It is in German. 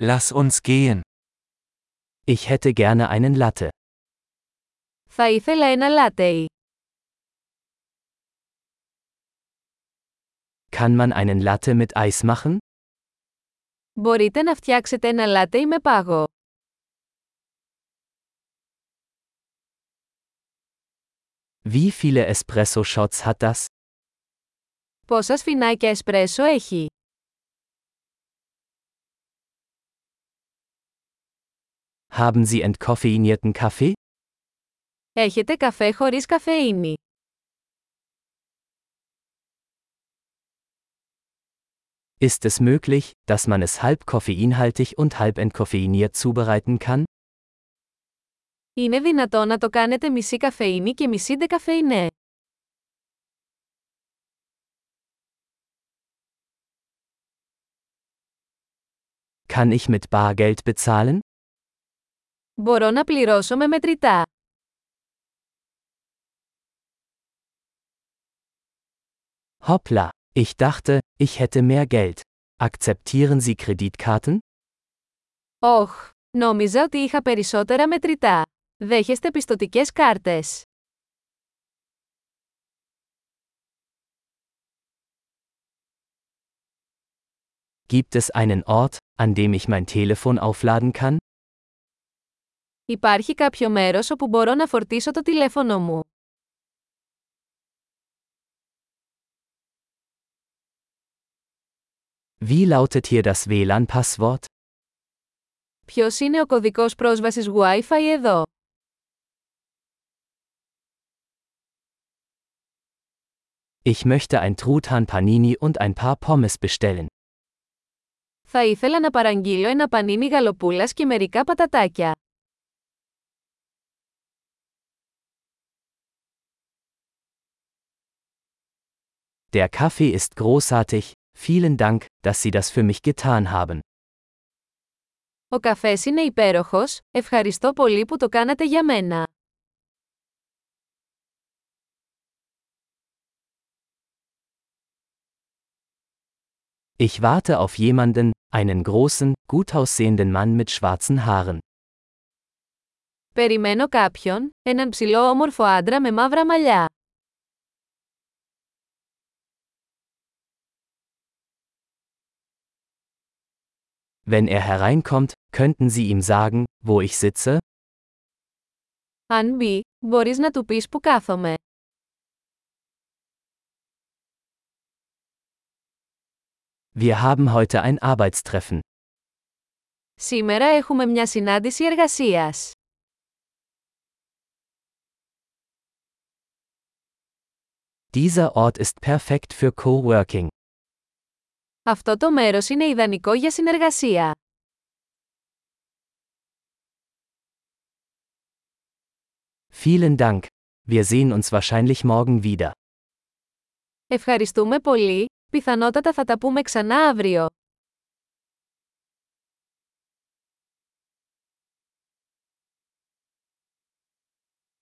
Lass uns gehen. Ich hätte gerne einen Latte. Θα ήθελα ένα λάτεϊ. Kann man einen Latte mit Eis machen? Μπορείτε να φτιάξετε ένα λάτεϊ με πάγο. Wie viele Espresso-Shots hat das? Πόσα σφινάκια εσπρέσο έχει. Haben Sie entkoffeinierten Kaffee? Έχετε καφέ χωρίς καφεΐνη. Ist es möglich, dass man es halb koffeinhaltig und halb entkoffeiniert zubereiten kann? Είναι δυνατό να το κάνετε μισή καφεΐνη και μισή ντεκαφεϊνέ. Kann ich mit Bargeld bezahlen? Μπορώ να πληρώσω με μετρητά. Hoppla, ich dachte, ich hätte mehr Geld. Akzeptieren Sie Kreditkarten? Όχ, νόμιζα ότι είχα περισσότερα μετρητά. Δέχεστε πιστοτικές κάρτες. Gibt es einen Ort, an dem ich mein Telefon aufladen kann? Υπάρχει κάποιο μέρος όπου μπορώ να φορτίσω το τηλέφωνο μου. Wie lautet hier das WLAN-Passwort? Ποιος είναι ο κωδικός πρόσβασης Wi-Fi εδώ; Ich möchte ein Truthahn Panini und ein paar Pommes bestellen. Θα ήθελα να παραγγείλω ένα πανίνι γαλοπούλας και μερικά πατατάκια. Der Kaffee ist großartig, vielen Dank, dass Sie das für mich getan haben. Ο καφές είναι υπέροχος, ευχαριστώ πολύ που το κάνατε για μένα. Ich warte auf jemanden, einen großen, gut aussehenden Mann mit schwarzen Haaren. Περιμένω κάποιον, έναν ψηλό όμορφο άντρα με μαύρα μαλλιά. Wenn er hereinkommt, könnten Sie ihm sagen, wo ich sitze? Αν μπει, μπορείς να του πεις που κάθομαι. Wir haben heute ein Arbeitstreffen. Σήμερα έχουμε μια συνάντηση εργασίας. Dieser Ort ist perfekt für Coworking. Αυτό το μέρος είναι ιδανικό για συνεργασία. Vielen Dank. Wir sehen uns wahrscheinlich morgen wieder. Ευχαριστούμε πολύ, πιθανότατα θα τα πούμε ξανά αύριο.